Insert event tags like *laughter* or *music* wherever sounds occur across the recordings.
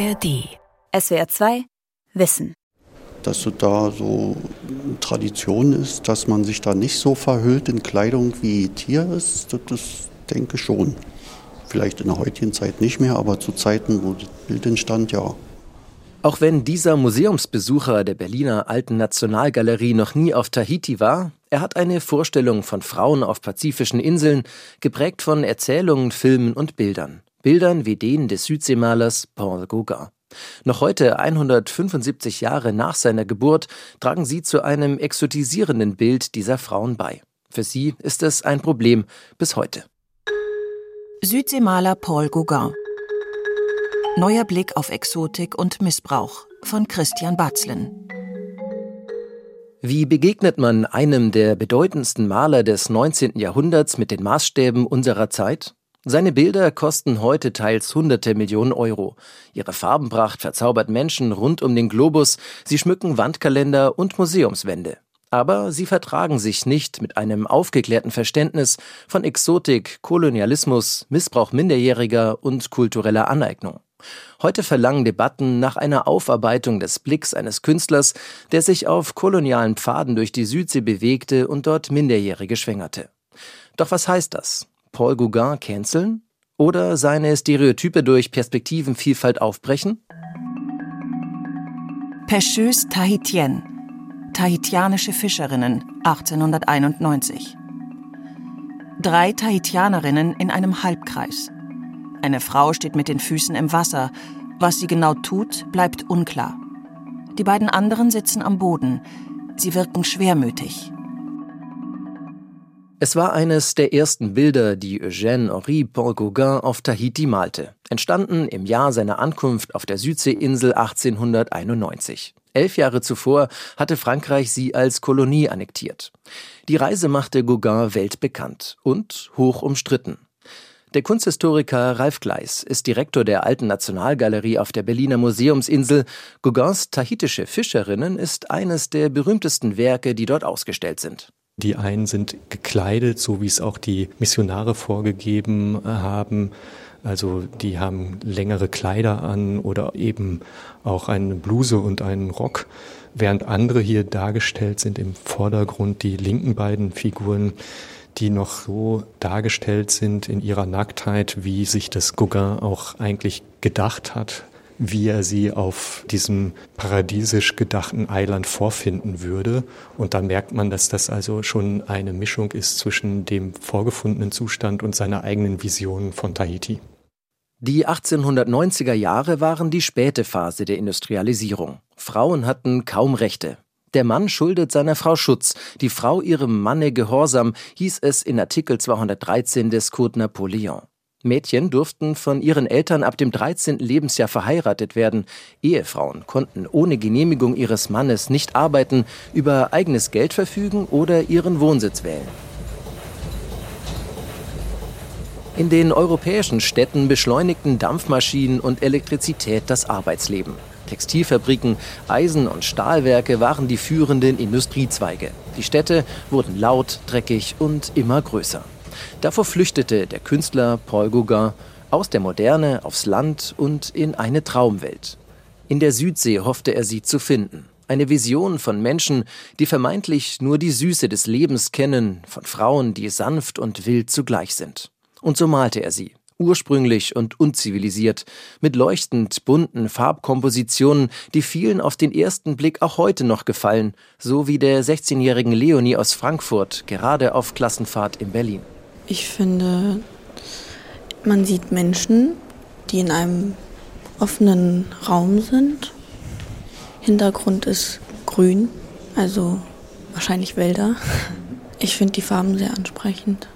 ARD. SWR 2 Wissen. Dass so da so Tradition ist, dass man sich da nicht so verhüllt in Kleidung wie Tier ist, das, das denke ich schon. Vielleicht in der heutigen Zeit nicht mehr, aber zu Zeiten, wo das Bild entstand, ja. Auch wenn dieser Museumsbesucher der Berliner Alten Nationalgalerie noch nie auf Tahiti war, er hat eine Vorstellung von Frauen auf pazifischen Inseln, geprägt von Erzählungen, Filmen und Bildern. Bildern wie denen des Südseemalers Paul Gauguin. Noch heute, 175 Jahre nach seiner Geburt, tragen sie zu einem exotisierenden Bild dieser Frauen bei. Für sie ist es ein Problem bis heute. Südseemaler Paul Gauguin Neuer Blick auf Exotik und Missbrauch von Christian Batzlen. Wie begegnet man einem der bedeutendsten Maler des 19. Jahrhunderts mit den Maßstäben unserer Zeit? Seine Bilder kosten heute teils hunderte Millionen Euro. Ihre Farbenpracht verzaubert Menschen rund um den Globus, sie schmücken Wandkalender und Museumswände. Aber sie vertragen sich nicht mit einem aufgeklärten Verständnis von Exotik, Kolonialismus, Missbrauch Minderjähriger und kultureller Aneignung. Heute verlangen Debatten nach einer Aufarbeitung des Blicks eines Künstlers, der sich auf kolonialen Pfaden durch die Südsee bewegte und dort Minderjährige schwängerte. Doch was heißt das? Paul Gauguin canceln? Oder seine Stereotype durch Perspektivenvielfalt aufbrechen? Pêcheuse Tahitienne. Tahitianische Fischerinnen 1891. Drei Tahitianerinnen in einem Halbkreis. Eine Frau steht mit den Füßen im Wasser. Was sie genau tut, bleibt unklar. Die beiden anderen sitzen am Boden. Sie wirken schwermütig. Es war eines der ersten Bilder, die Eugène Henri Paul Gauguin auf Tahiti malte, entstanden im Jahr seiner Ankunft auf der Südseeinsel 1891. Elf Jahre zuvor hatte Frankreich sie als Kolonie annektiert. Die Reise machte Gauguin weltbekannt und hoch umstritten. Der Kunsthistoriker Ralf Gleis ist Direktor der Alten Nationalgalerie auf der Berliner Museumsinsel. Gauguins Tahitische Fischerinnen ist eines der berühmtesten Werke, die dort ausgestellt sind. Die einen sind gekleidet, so wie es auch die Missionare vorgegeben haben. Also die haben längere Kleider an oder eben auch eine Bluse und einen Rock, während andere hier dargestellt sind im Vordergrund die linken beiden Figuren die noch so dargestellt sind in ihrer Nacktheit, wie sich das Gauguin auch eigentlich gedacht hat, wie er sie auf diesem paradiesisch gedachten Eiland vorfinden würde. Und da merkt man, dass das also schon eine Mischung ist zwischen dem vorgefundenen Zustand und seiner eigenen Vision von Tahiti. Die 1890er Jahre waren die späte Phase der Industrialisierung. Frauen hatten kaum Rechte. Der Mann schuldet seiner Frau Schutz, die Frau ihrem Manne Gehorsam, hieß es in Artikel 213 des Code Napoleon. Mädchen durften von ihren Eltern ab dem 13. Lebensjahr verheiratet werden. Ehefrauen konnten ohne Genehmigung ihres Mannes nicht arbeiten, über eigenes Geld verfügen oder ihren Wohnsitz wählen. In den europäischen Städten beschleunigten Dampfmaschinen und Elektrizität das Arbeitsleben. Textilfabriken, Eisen- und Stahlwerke waren die führenden Industriezweige. Die Städte wurden laut, dreckig und immer größer. Davor flüchtete der Künstler Paul Gauguin aus der Moderne aufs Land und in eine Traumwelt. In der Südsee hoffte er sie zu finden. Eine Vision von Menschen, die vermeintlich nur die Süße des Lebens kennen, von Frauen, die sanft und wild zugleich sind. Und so malte er sie ursprünglich und unzivilisiert, mit leuchtend bunten Farbkompositionen, die vielen auf den ersten Blick auch heute noch gefallen, so wie der 16-jährigen Leonie aus Frankfurt, gerade auf Klassenfahrt in Berlin. Ich finde, man sieht Menschen, die in einem offenen Raum sind. Hintergrund ist grün, also wahrscheinlich Wälder. Ich finde die Farben sehr ansprechend.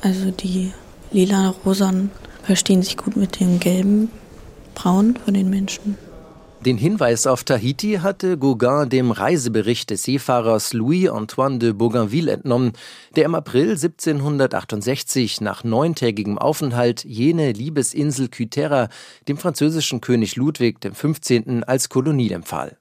Also die lila, rosan verstehen sich gut mit dem gelben, braun von den Menschen. Den Hinweis auf Tahiti hatte Gauguin dem Reisebericht des Seefahrers Louis-Antoine de Bougainville entnommen, der im April 1768 nach neuntägigem Aufenthalt jene Liebesinsel Kythera dem französischen König Ludwig XV. als Kolonie empfahl.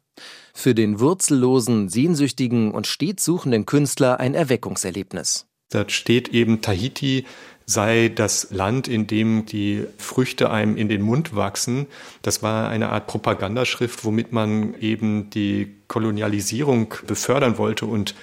Für den wurzellosen, sehnsüchtigen und stets suchenden Künstler ein Erweckungserlebnis. Da steht eben Tahiti sei das Land, in dem die Früchte einem in den Mund wachsen. Das war eine Art Propagandaschrift, womit man eben die Kolonialisierung befördern wollte und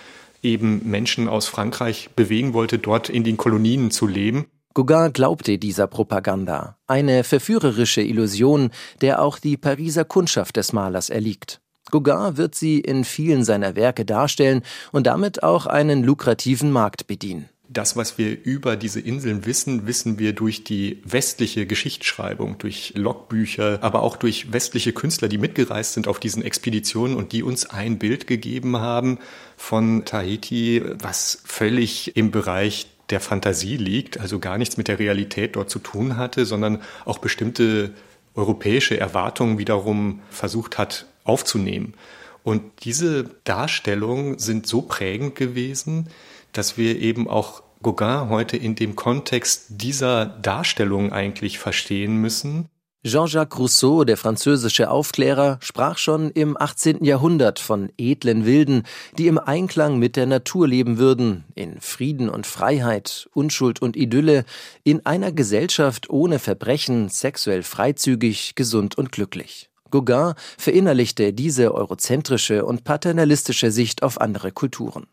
eben Menschen aus Frankreich bewegen wollte, dort in den Kolonien zu leben. Gauguin glaubte dieser Propaganda, eine verführerische Illusion, der auch die Pariser Kundschaft des Malers erliegt. Gauguin wird sie in vielen seiner Werke darstellen und damit auch einen lukrativen Markt bedienen. Das, was wir über diese Inseln wissen, wissen wir durch die westliche Geschichtsschreibung, durch Logbücher, aber auch durch westliche Künstler, die mitgereist sind auf diesen Expeditionen und die uns ein Bild gegeben haben von Tahiti, was völlig im Bereich der Fantasie liegt, also gar nichts mit der Realität dort zu tun hatte, sondern auch bestimmte europäische Erwartungen wiederum versucht hat aufzunehmen. Und diese Darstellungen sind so prägend gewesen, dass wir eben auch Gauguin heute in dem Kontext dieser Darstellung eigentlich verstehen müssen. Jean-Jacques Rousseau, der französische Aufklärer, sprach schon im 18. Jahrhundert von edlen Wilden, die im Einklang mit der Natur leben würden, in Frieden und Freiheit, Unschuld und Idylle, in einer Gesellschaft ohne Verbrechen, sexuell freizügig, gesund und glücklich. Gauguin verinnerlichte diese eurozentrische und paternalistische Sicht auf andere Kulturen.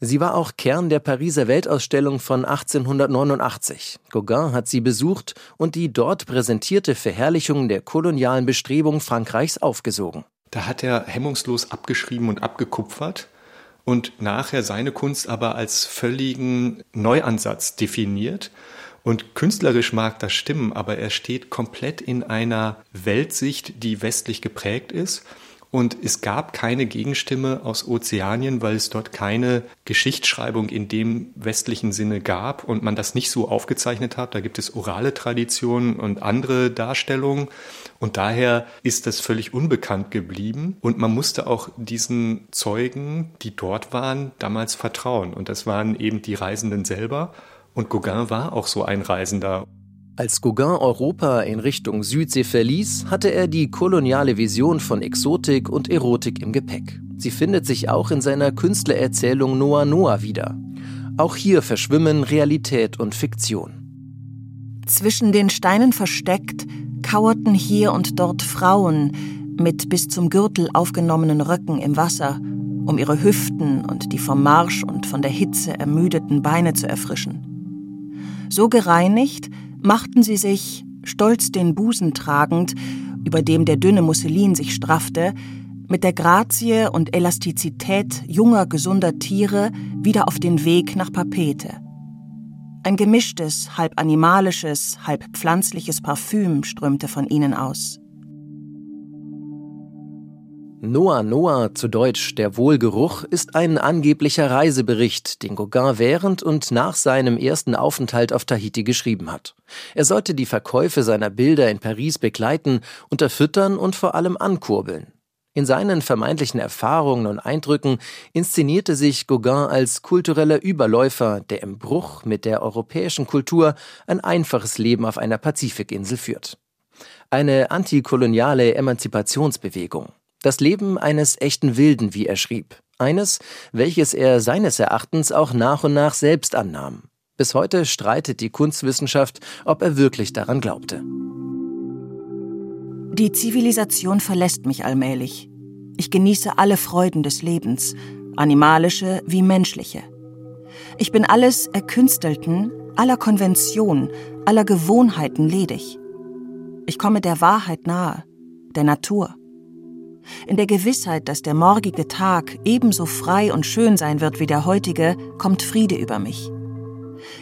Sie war auch Kern der Pariser Weltausstellung von 1889. Gauguin hat sie besucht und die dort präsentierte Verherrlichung der kolonialen Bestrebungen Frankreichs aufgesogen. Da hat er hemmungslos abgeschrieben und abgekupfert und nachher seine Kunst aber als völligen Neuansatz definiert. Und künstlerisch mag das stimmen, aber er steht komplett in einer Weltsicht, die westlich geprägt ist und es gab keine Gegenstimme aus Ozeanien, weil es dort keine Geschichtsschreibung in dem westlichen Sinne gab und man das nicht so aufgezeichnet hat. Da gibt es orale Traditionen und andere Darstellungen. Und daher ist das völlig unbekannt geblieben. Und man musste auch diesen Zeugen, die dort waren, damals vertrauen. Und das waren eben die Reisenden selber. Und Gauguin war auch so ein Reisender. Als Gauguin Europa in Richtung Südsee verließ, hatte er die koloniale Vision von Exotik und Erotik im Gepäck. Sie findet sich auch in seiner Künstlererzählung Noah Noah wieder. Auch hier verschwimmen Realität und Fiktion. Zwischen den Steinen versteckt kauerten hier und dort Frauen mit bis zum Gürtel aufgenommenen Röcken im Wasser, um ihre Hüften und die vom Marsch und von der Hitze ermüdeten Beine zu erfrischen. So gereinigt, machten sie sich, stolz den Busen tragend, über dem der dünne Musselin sich straffte, mit der Grazie und Elastizität junger, gesunder Tiere wieder auf den Weg nach Papete. Ein gemischtes, halb animalisches, halb pflanzliches Parfüm strömte von ihnen aus. Noah Noah, zu Deutsch der Wohlgeruch, ist ein angeblicher Reisebericht, den Gauguin während und nach seinem ersten Aufenthalt auf Tahiti geschrieben hat. Er sollte die Verkäufe seiner Bilder in Paris begleiten, unterfüttern und vor allem ankurbeln. In seinen vermeintlichen Erfahrungen und Eindrücken inszenierte sich Gauguin als kultureller Überläufer, der im Bruch mit der europäischen Kultur ein einfaches Leben auf einer Pazifikinsel führt. Eine antikoloniale Emanzipationsbewegung. Das Leben eines echten Wilden, wie er schrieb. Eines, welches er seines Erachtens auch nach und nach selbst annahm. Bis heute streitet die Kunstwissenschaft, ob er wirklich daran glaubte. Die Zivilisation verlässt mich allmählich. Ich genieße alle Freuden des Lebens, animalische wie menschliche. Ich bin alles Erkünstelten, aller Konvention, aller Gewohnheiten ledig. Ich komme der Wahrheit nahe, der Natur. In der Gewissheit, dass der morgige Tag ebenso frei und schön sein wird wie der heutige, kommt Friede über mich.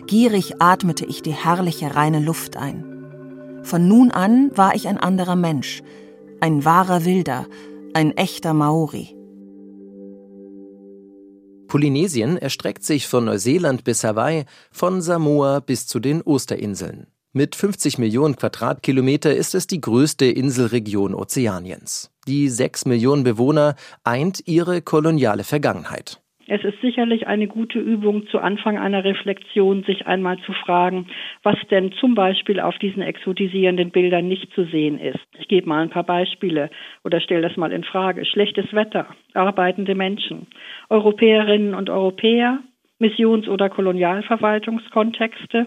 Gierig atmete ich die herrliche reine Luft ein. Von nun an war ich ein anderer Mensch, ein wahrer Wilder, ein echter Maori. Polynesien erstreckt sich von Neuseeland bis Hawaii, von Samoa bis zu den Osterinseln. Mit 50 Millionen Quadratkilometer ist es die größte Inselregion Ozeaniens. Die sechs Millionen Bewohner eint ihre koloniale Vergangenheit. Es ist sicherlich eine gute Übung zu Anfang einer Reflexion, sich einmal zu fragen, was denn zum Beispiel auf diesen exotisierenden Bildern nicht zu sehen ist. Ich gebe mal ein paar Beispiele oder stelle das mal in Frage. Schlechtes Wetter, arbeitende Menschen, Europäerinnen und Europäer, Missions- oder Kolonialverwaltungskontexte,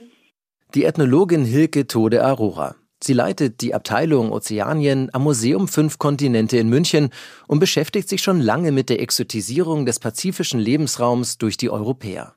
Die Ethnologin Hilke Tode Aurora. Sie leitet die Abteilung Ozeanien am Museum Fünf Kontinente in München und beschäftigt sich schon lange mit der Exotisierung des pazifischen Lebensraums durch die Europäer.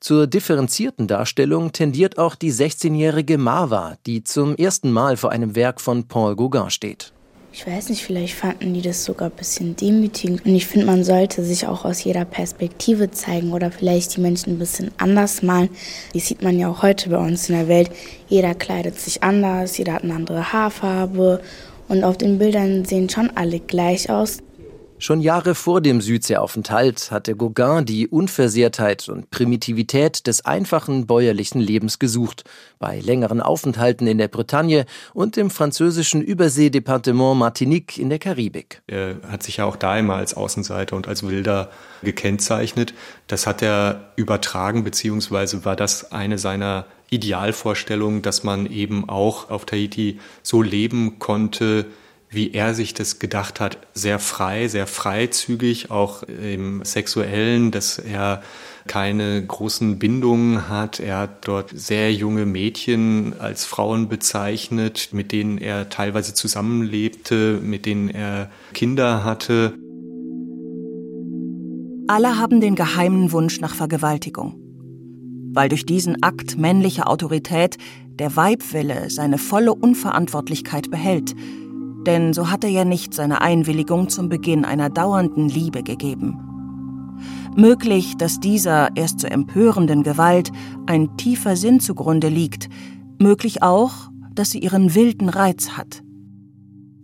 Zur differenzierten Darstellung tendiert auch die 16-jährige Marva, die zum ersten Mal vor einem Werk von Paul Gauguin steht. Ich weiß nicht, vielleicht fanden die das sogar ein bisschen demütigend. Und ich finde, man sollte sich auch aus jeder Perspektive zeigen oder vielleicht die Menschen ein bisschen anders malen. Die sieht man ja auch heute bei uns in der Welt. Jeder kleidet sich anders, jeder hat eine andere Haarfarbe. Und auf den Bildern sehen schon alle gleich aus. Schon Jahre vor dem Südseeaufenthalt hatte Gauguin die Unversehrtheit und Primitivität des einfachen bäuerlichen Lebens gesucht, bei längeren Aufenthalten in der Bretagne und im französischen Überseedepartement Martinique in der Karibik. Er hat sich ja auch da immer als Außenseiter und als Wilder gekennzeichnet. Das hat er übertragen, beziehungsweise war das eine seiner Idealvorstellungen, dass man eben auch auf Tahiti so leben konnte, wie er sich das gedacht hat, sehr frei, sehr freizügig, auch im sexuellen, dass er keine großen Bindungen hat. Er hat dort sehr junge Mädchen als Frauen bezeichnet, mit denen er teilweise zusammenlebte, mit denen er Kinder hatte. Alle haben den geheimen Wunsch nach Vergewaltigung. Weil durch diesen Akt männlicher Autorität der Weibwille seine volle Unverantwortlichkeit behält – denn so hat er ja nicht seine Einwilligung zum Beginn einer dauernden Liebe gegeben. Möglich, dass dieser erst zur empörenden Gewalt ein tiefer Sinn zugrunde liegt, möglich auch, dass sie ihren wilden Reiz hat.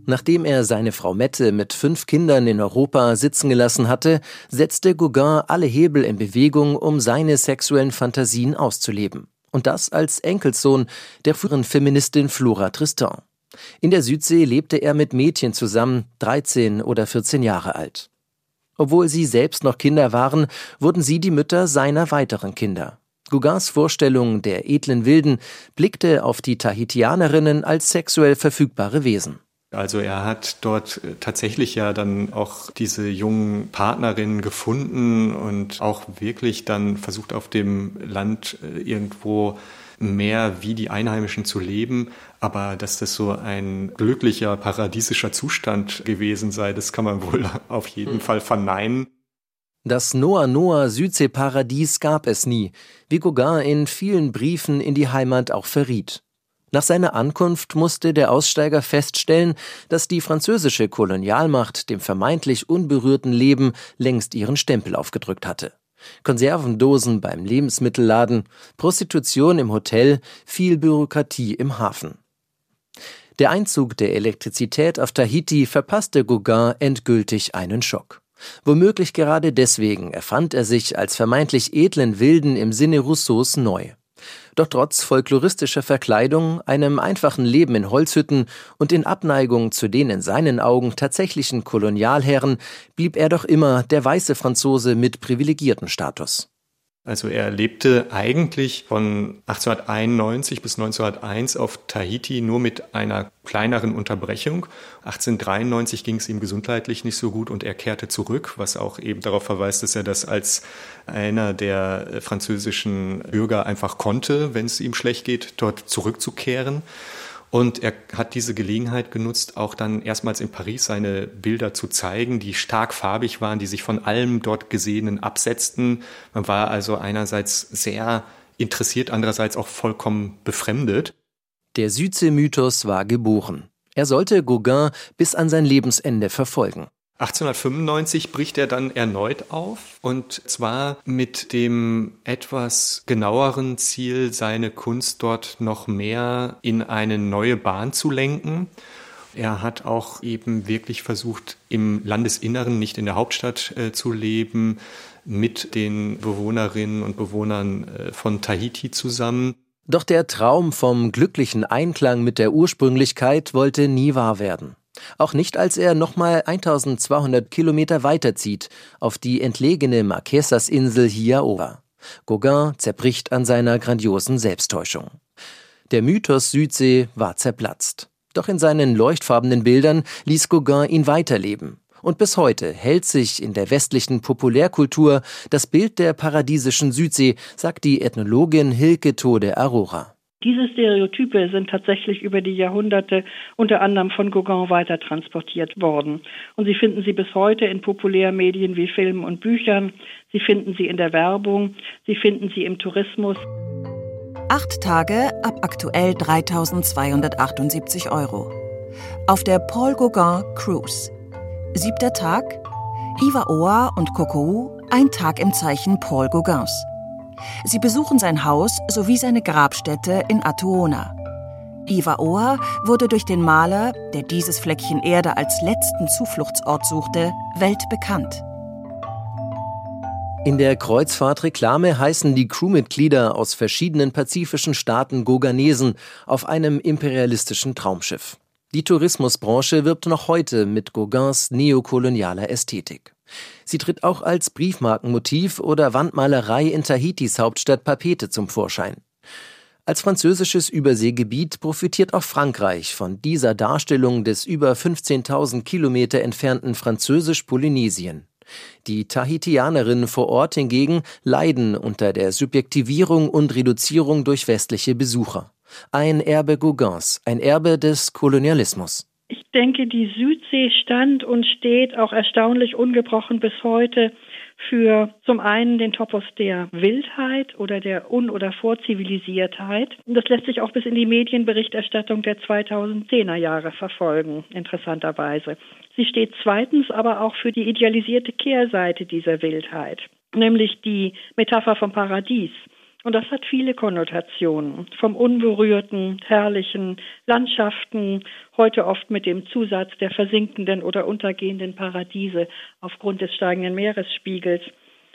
Nachdem er seine Frau Mette mit fünf Kindern in Europa sitzen gelassen hatte, setzte Gauguin alle Hebel in Bewegung, um seine sexuellen Fantasien auszuleben. Und das als Enkelsohn der früheren Feministin Flora Tristan. In der Südsee lebte er mit Mädchen zusammen, 13 oder 14 Jahre alt. Obwohl sie selbst noch Kinder waren, wurden sie die Mütter seiner weiteren Kinder. Gauguins Vorstellung der edlen Wilden blickte auf die Tahitianerinnen als sexuell verfügbare Wesen. Also er hat dort tatsächlich ja dann auch diese jungen Partnerinnen gefunden und auch wirklich dann versucht auf dem Land äh, irgendwo mehr wie die Einheimischen zu leben. Aber dass das so ein glücklicher, paradiesischer Zustand gewesen sei, das kann man wohl *laughs* auf jeden hm. Fall verneinen. Das Noah Noah Südseeparadies gab es nie, wie Gauguin in vielen Briefen in die Heimat auch verriet. Nach seiner Ankunft musste der Aussteiger feststellen, dass die französische Kolonialmacht dem vermeintlich unberührten Leben längst ihren Stempel aufgedrückt hatte. Konservendosen beim Lebensmittelladen, Prostitution im Hotel, viel Bürokratie im Hafen. Der Einzug der Elektrizität auf Tahiti verpasste Gauguin endgültig einen Schock. Womöglich gerade deswegen erfand er sich als vermeintlich edlen Wilden im Sinne Rousseaus neu. Doch trotz folkloristischer Verkleidung, einem einfachen Leben in Holzhütten und in Abneigung zu den in seinen Augen tatsächlichen Kolonialherren blieb er doch immer der weiße Franzose mit privilegierten Status. Also er lebte eigentlich von 1891 bis 1901 auf Tahiti nur mit einer kleineren Unterbrechung. 1893 ging es ihm gesundheitlich nicht so gut und er kehrte zurück, was auch eben darauf verweist, dass er das als einer der französischen Bürger einfach konnte, wenn es ihm schlecht geht, dort zurückzukehren. Und er hat diese Gelegenheit genutzt, auch dann erstmals in Paris seine Bilder zu zeigen, die stark farbig waren, die sich von allem dort Gesehenen absetzten. Man war also einerseits sehr interessiert, andererseits auch vollkommen befremdet. Der Südsee-Mythos war geboren. Er sollte Gauguin bis an sein Lebensende verfolgen. 1895 bricht er dann erneut auf und zwar mit dem etwas genaueren Ziel, seine Kunst dort noch mehr in eine neue Bahn zu lenken. Er hat auch eben wirklich versucht, im Landesinneren, nicht in der Hauptstadt äh, zu leben, mit den Bewohnerinnen und Bewohnern äh, von Tahiti zusammen. Doch der Traum vom glücklichen Einklang mit der Ursprünglichkeit wollte nie wahr werden. Auch nicht, als er nochmal 1200 Kilometer weiterzieht, auf die entlegene Marquesas-Insel Hiaoa. Gauguin zerbricht an seiner grandiosen Selbsttäuschung. Der Mythos Südsee war zerplatzt. Doch in seinen leuchtfarbenen Bildern ließ Gauguin ihn weiterleben. Und bis heute hält sich in der westlichen Populärkultur das Bild der paradiesischen Südsee, sagt die Ethnologin Hilke Tode Aurora. Diese Stereotype sind tatsächlich über die Jahrhunderte unter anderem von Gauguin weiter transportiert worden. Und Sie finden sie bis heute in Populärmedien wie Filmen und Büchern. Sie finden sie in der Werbung. Sie finden sie im Tourismus. Acht Tage ab aktuell 3278 Euro. Auf der Paul Gauguin Cruise. Siebter Tag. Iva und Kokou, ein Tag im Zeichen Paul Gauguins. Sie besuchen sein Haus sowie seine Grabstätte in Atuona. Iwaoa wurde durch den Maler, der dieses Fleckchen Erde als letzten Zufluchtsort suchte, weltbekannt. In der Kreuzfahrtreklame heißen die Crewmitglieder aus verschiedenen pazifischen Staaten Goganesen auf einem imperialistischen Traumschiff. Die Tourismusbranche wirbt noch heute mit Gauguins neokolonialer Ästhetik. Sie tritt auch als Briefmarkenmotiv oder Wandmalerei in Tahitis Hauptstadt Papete zum Vorschein. Als französisches Überseegebiet profitiert auch Frankreich von dieser Darstellung des über 15.000 Kilometer entfernten Französisch-Polynesien. Die Tahitianerinnen vor Ort hingegen leiden unter der Subjektivierung und Reduzierung durch westliche Besucher. Ein Erbe Gauguins, ein Erbe des Kolonialismus. Ich denke, die Südsee stand und steht auch erstaunlich ungebrochen bis heute für zum einen den Topos der Wildheit oder der Un- oder Vorzivilisiertheit. Und das lässt sich auch bis in die Medienberichterstattung der 2010er Jahre verfolgen, interessanterweise. Sie steht zweitens aber auch für die idealisierte Kehrseite dieser Wildheit, nämlich die Metapher vom Paradies. Und das hat viele Konnotationen. Vom unberührten, herrlichen Landschaften, heute oft mit dem Zusatz der versinkenden oder untergehenden Paradiese aufgrund des steigenden Meeresspiegels.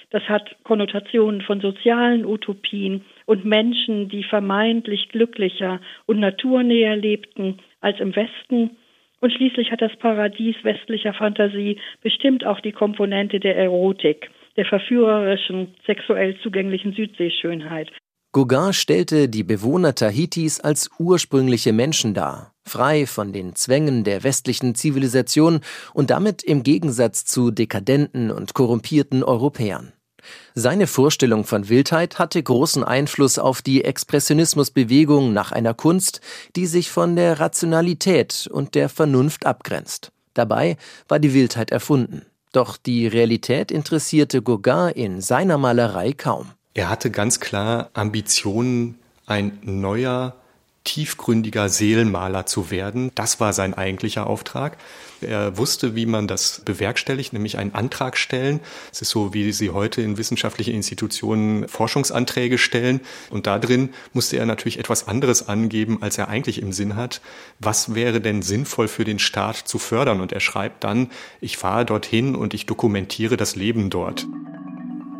Das hat Konnotationen von sozialen Utopien und Menschen, die vermeintlich glücklicher und naturnäher lebten als im Westen. Und schließlich hat das Paradies westlicher Fantasie bestimmt auch die Komponente der Erotik der verführerischen, sexuell zugänglichen Südseeschönheit. Gauguin stellte die Bewohner Tahitis als ursprüngliche Menschen dar, frei von den Zwängen der westlichen Zivilisation und damit im Gegensatz zu dekadenten und korrumpierten Europäern. Seine Vorstellung von Wildheit hatte großen Einfluss auf die Expressionismusbewegung nach einer Kunst, die sich von der Rationalität und der Vernunft abgrenzt. Dabei war die Wildheit erfunden. Doch die Realität interessierte Gauguin in seiner Malerei kaum. Er hatte ganz klar Ambitionen, ein neuer, tiefgründiger Seelenmaler zu werden. Das war sein eigentlicher Auftrag. Er wusste, wie man das bewerkstelligt, nämlich einen Antrag stellen. Es ist so, wie sie heute in wissenschaftlichen Institutionen Forschungsanträge stellen. Und da drin musste er natürlich etwas anderes angeben, als er eigentlich im Sinn hat. Was wäre denn sinnvoll für den Staat zu fördern? Und er schreibt dann, ich fahre dorthin und ich dokumentiere das Leben dort.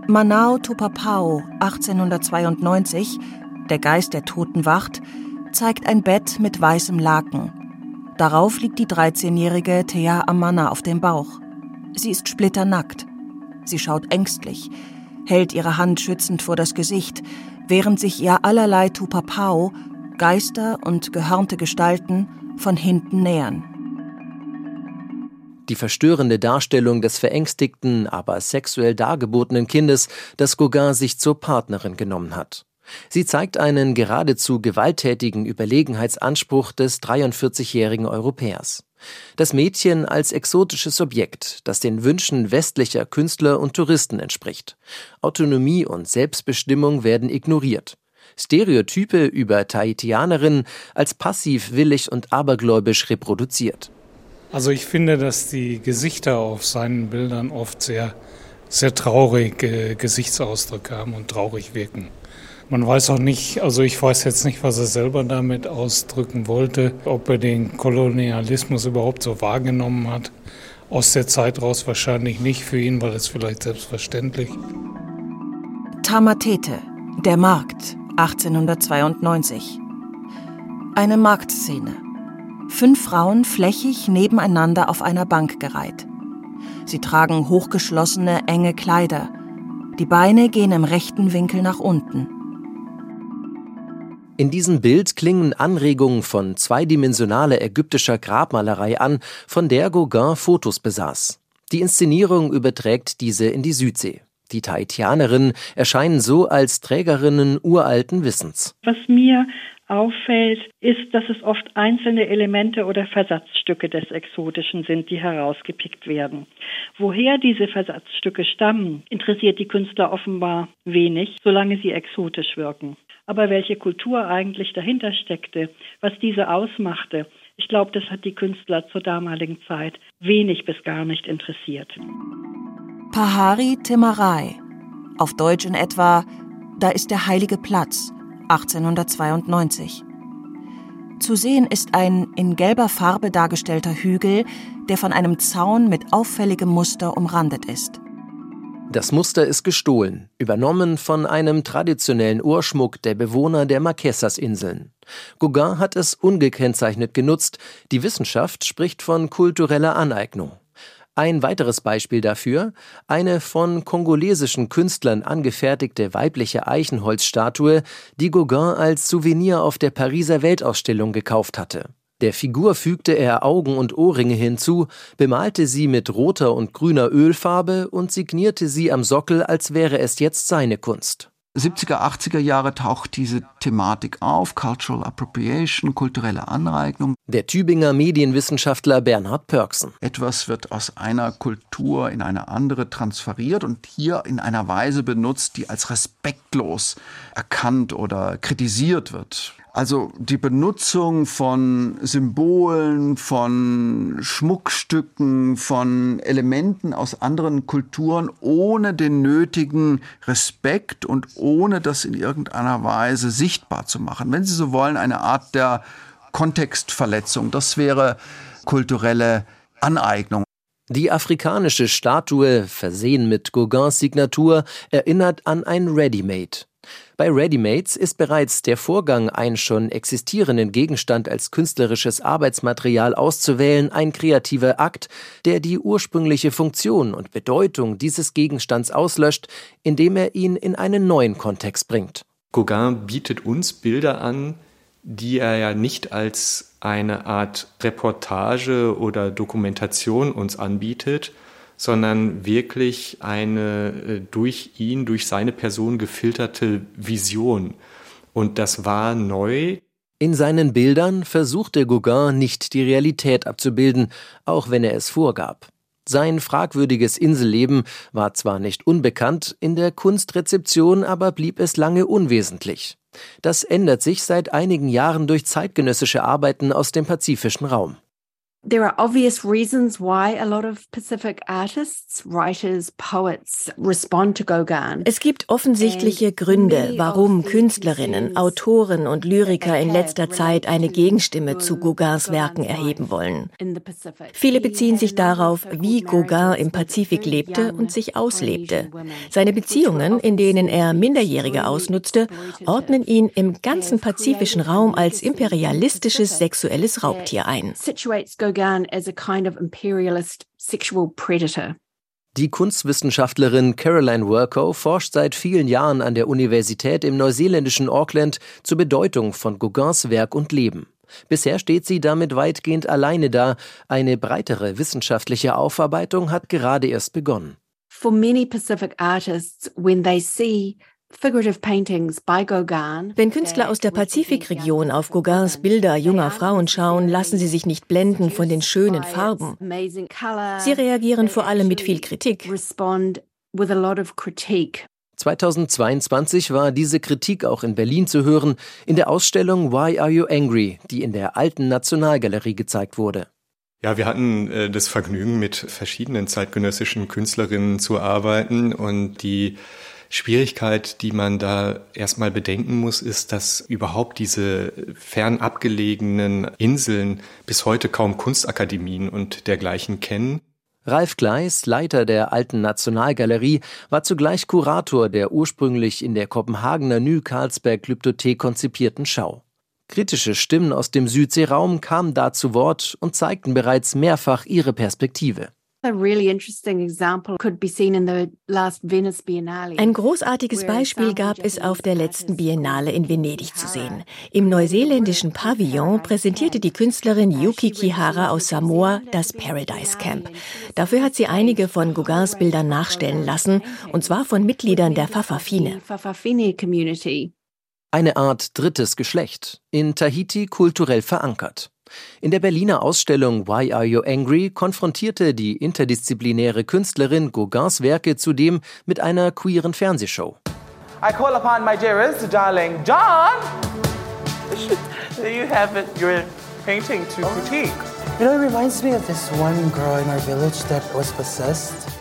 Manao Tupapao, 1892, der Geist der Toten wacht, zeigt ein Bett mit weißem Laken. Darauf liegt die 13-jährige Thea Amana auf dem Bauch. Sie ist splitternackt. Sie schaut ängstlich, hält ihre Hand schützend vor das Gesicht, während sich ihr allerlei Tupapao, Geister und gehörnte Gestalten, von hinten nähern. Die verstörende Darstellung des verängstigten, aber sexuell dargebotenen Kindes, das Gauguin sich zur Partnerin genommen hat. Sie zeigt einen geradezu gewalttätigen Überlegenheitsanspruch des 43-jährigen Europäers. Das Mädchen als exotisches Objekt, das den Wünschen westlicher Künstler und Touristen entspricht. Autonomie und Selbstbestimmung werden ignoriert. Stereotype über Tahitianerinnen als passiv, willig und abergläubisch reproduziert. Also ich finde, dass die Gesichter auf seinen Bildern oft sehr, sehr traurige Gesichtsausdrücke haben und traurig wirken. Man weiß auch nicht, also ich weiß jetzt nicht, was er selber damit ausdrücken wollte, ob er den Kolonialismus überhaupt so wahrgenommen hat. Aus der Zeit raus wahrscheinlich nicht, für ihn war das vielleicht selbstverständlich. Tamatete, der Markt, 1892. Eine Marktszene. Fünf Frauen flächig nebeneinander auf einer Bank gereiht. Sie tragen hochgeschlossene, enge Kleider. Die Beine gehen im rechten Winkel nach unten. In diesem Bild klingen Anregungen von zweidimensionaler ägyptischer Grabmalerei an, von der Gauguin Fotos besaß. Die Inszenierung überträgt diese in die Südsee. Die Tahitianerinnen erscheinen so als Trägerinnen uralten Wissens. Was mir auffällt, ist, dass es oft einzelne Elemente oder Versatzstücke des Exotischen sind, die herausgepickt werden. Woher diese Versatzstücke stammen, interessiert die Künstler offenbar wenig, solange sie exotisch wirken. Aber welche Kultur eigentlich dahinter steckte, was diese ausmachte, ich glaube, das hat die Künstler zur damaligen Zeit wenig bis gar nicht interessiert. Pahari Timarai, auf Deutsch in etwa Da ist der heilige Platz, 1892. Zu sehen ist ein in gelber Farbe dargestellter Hügel, der von einem Zaun mit auffälligem Muster umrandet ist. Das Muster ist gestohlen, übernommen von einem traditionellen Uhrschmuck der Bewohner der Marquesas-Inseln. Gauguin hat es ungekennzeichnet genutzt, die Wissenschaft spricht von kultureller Aneignung. Ein weiteres Beispiel dafür, eine von kongolesischen Künstlern angefertigte weibliche Eichenholzstatue, die Gauguin als Souvenir auf der Pariser Weltausstellung gekauft hatte. Der Figur fügte er Augen und Ohrringe hinzu, bemalte sie mit roter und grüner Ölfarbe und signierte sie am Sockel, als wäre es jetzt seine Kunst. 70er, 80er Jahre taucht diese Thematik auf, Cultural Appropriation, kulturelle Aneignung. Der Tübinger Medienwissenschaftler Bernhard Pörksen. Etwas wird aus einer Kultur in eine andere transferiert und hier in einer Weise benutzt, die als respektlos erkannt oder kritisiert wird. Also die Benutzung von Symbolen, von Schmuckstücken, von Elementen aus anderen Kulturen ohne den nötigen Respekt und ohne das in irgendeiner Weise sichtbar zu machen. Wenn Sie so wollen, eine Art der Kontextverletzung. Das wäre kulturelle Aneignung. Die afrikanische Statue, versehen mit Gauguins Signatur, erinnert an ein Ready-Made. Bei Readymates ist bereits der Vorgang, einen schon existierenden Gegenstand als künstlerisches Arbeitsmaterial auszuwählen, ein kreativer Akt, der die ursprüngliche Funktion und Bedeutung dieses Gegenstands auslöscht, indem er ihn in einen neuen Kontext bringt. Gauguin bietet uns Bilder an, die er ja nicht als eine Art Reportage oder Dokumentation uns anbietet, sondern wirklich eine äh, durch ihn, durch seine Person gefilterte Vision. Und das war neu. In seinen Bildern versuchte Gauguin nicht die Realität abzubilden, auch wenn er es vorgab. Sein fragwürdiges Inselleben war zwar nicht unbekannt, in der Kunstrezeption aber blieb es lange unwesentlich. Das ändert sich seit einigen Jahren durch zeitgenössische Arbeiten aus dem pazifischen Raum. There are obvious reasons why a lot of Pacific artists, writers, poets respond to Gauguin. Es gibt offensichtliche Gründe, warum Künstlerinnen, Autoren und Lyriker in letzter Zeit eine Gegenstimme zu Gauguins Werken erheben wollen. Viele beziehen sich darauf, wie Gauguin im Pazifik lebte und sich auslebte. Seine Beziehungen, in denen er Minderjährige ausnutzte, ordnen ihn im ganzen pazifischen Raum als imperialistisches sexuelles Raubtier ein. Gauguin as a kind of imperialist sexual predator. Die Kunstwissenschaftlerin Caroline Workow forscht seit vielen Jahren an der Universität im neuseeländischen Auckland zur Bedeutung von Gauguins Werk und Leben. Bisher steht sie damit weitgehend alleine da. Eine breitere wissenschaftliche Aufarbeitung hat gerade erst begonnen. For many Pacific artists, when they see wenn Künstler aus der Pazifikregion auf Gauguins Bilder junger Frauen schauen, lassen sie sich nicht blenden von den schönen Farben. Sie reagieren vor allem mit viel Kritik. 2022 war diese Kritik auch in Berlin zu hören, in der Ausstellung Why Are You Angry, die in der alten Nationalgalerie gezeigt wurde. Ja, wir hatten äh, das Vergnügen, mit verschiedenen zeitgenössischen Künstlerinnen zu arbeiten und die Schwierigkeit, die man da erstmal bedenken muss, ist, dass überhaupt diese fernab gelegenen Inseln bis heute kaum Kunstakademien und dergleichen kennen. Ralf Gleis, Leiter der Alten Nationalgalerie, war zugleich Kurator der ursprünglich in der Kopenhagener Ny Carlsberg Glyptothek konzipierten Schau. Kritische Stimmen aus dem Südseeraum kamen da zu Wort und zeigten bereits mehrfach ihre Perspektive. Ein großartiges Beispiel gab es auf der letzten Biennale in Venedig zu sehen. Im neuseeländischen Pavillon präsentierte die Künstlerin Yuki Kihara aus Samoa das Paradise Camp. Dafür hat sie einige von Gauguins Bildern nachstellen lassen, und zwar von Mitgliedern der Fafafine. Eine Art drittes Geschlecht, in Tahiti kulturell verankert. In der Berliner Ausstellung Why Are You Angry konfrontierte die interdisziplinäre Künstlerin Gauguins Werke zudem mit einer queeren Fernsehshow. I call upon my dearest darling John. *laughs* you have it, your painting to critique. You know, it reminds me of this one girl in our village that was possessed.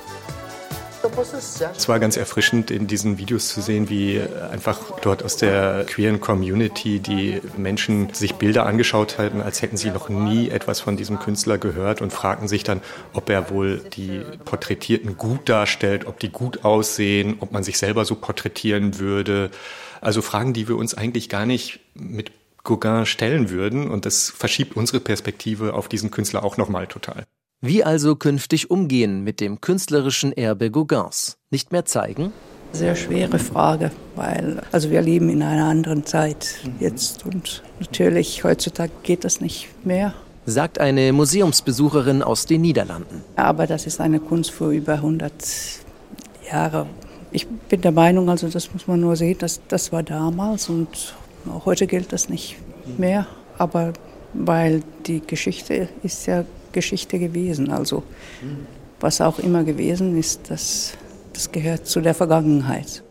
Es war ganz erfrischend, in diesen Videos zu sehen, wie einfach dort aus der queeren Community die Menschen sich Bilder angeschaut hatten, als hätten sie noch nie etwas von diesem Künstler gehört und fragten sich dann, ob er wohl die Porträtierten gut darstellt, ob die gut aussehen, ob man sich selber so porträtieren würde. Also Fragen, die wir uns eigentlich gar nicht mit Gauguin stellen würden. Und das verschiebt unsere Perspektive auf diesen Künstler auch nochmal total. Wie also künftig umgehen mit dem künstlerischen Erbe Gauguins? Nicht mehr zeigen? Sehr schwere Frage, weil also wir leben in einer anderen Zeit jetzt und natürlich heutzutage geht das nicht mehr. Sagt eine Museumsbesucherin aus den Niederlanden. Aber das ist eine Kunst für über 100 Jahre. Ich bin der Meinung, also das muss man nur sehen, dass das war damals und heute gilt das nicht mehr. Aber weil die Geschichte ist ja Geschichte gewesen. Also was auch immer gewesen ist, das, das gehört zu der Vergangenheit.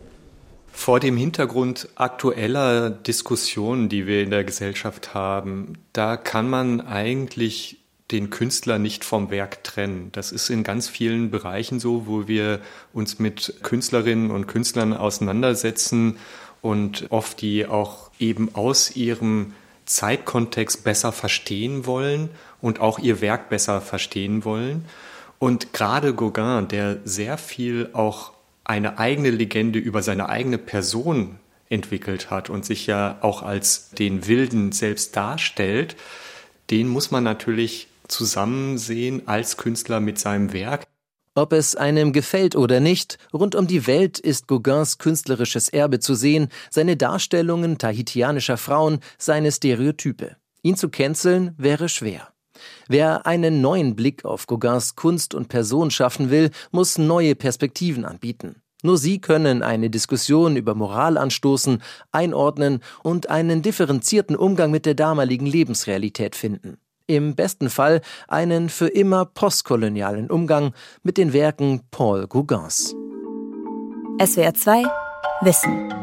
Vor dem Hintergrund aktueller Diskussionen, die wir in der Gesellschaft haben, da kann man eigentlich den Künstler nicht vom Werk trennen. Das ist in ganz vielen Bereichen so, wo wir uns mit Künstlerinnen und Künstlern auseinandersetzen und oft die auch eben aus ihrem Zeitkontext besser verstehen wollen und auch ihr Werk besser verstehen wollen. Und gerade Gauguin, der sehr viel auch eine eigene Legende über seine eigene Person entwickelt hat und sich ja auch als den Wilden selbst darstellt, den muss man natürlich zusammen sehen als Künstler mit seinem Werk. Ob es einem gefällt oder nicht, rund um die Welt ist Gauguins künstlerisches Erbe zu sehen, seine Darstellungen tahitianischer Frauen, seine Stereotype. Ihn zu canceln wäre schwer. Wer einen neuen Blick auf Gauguins Kunst und Person schaffen will, muss neue Perspektiven anbieten. Nur sie können eine Diskussion über Moral anstoßen, einordnen und einen differenzierten Umgang mit der damaligen Lebensrealität finden im besten Fall einen für immer postkolonialen Umgang mit den Werken Paul Gauguins. SWR 2 Wissen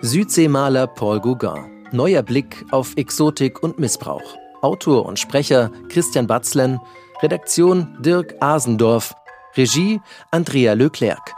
Südseemaler Paul Gauguin. Neuer Blick auf Exotik und Missbrauch. Autor und Sprecher Christian Batzlen. Redaktion Dirk Asendorf. Regie Andrea Leclerc.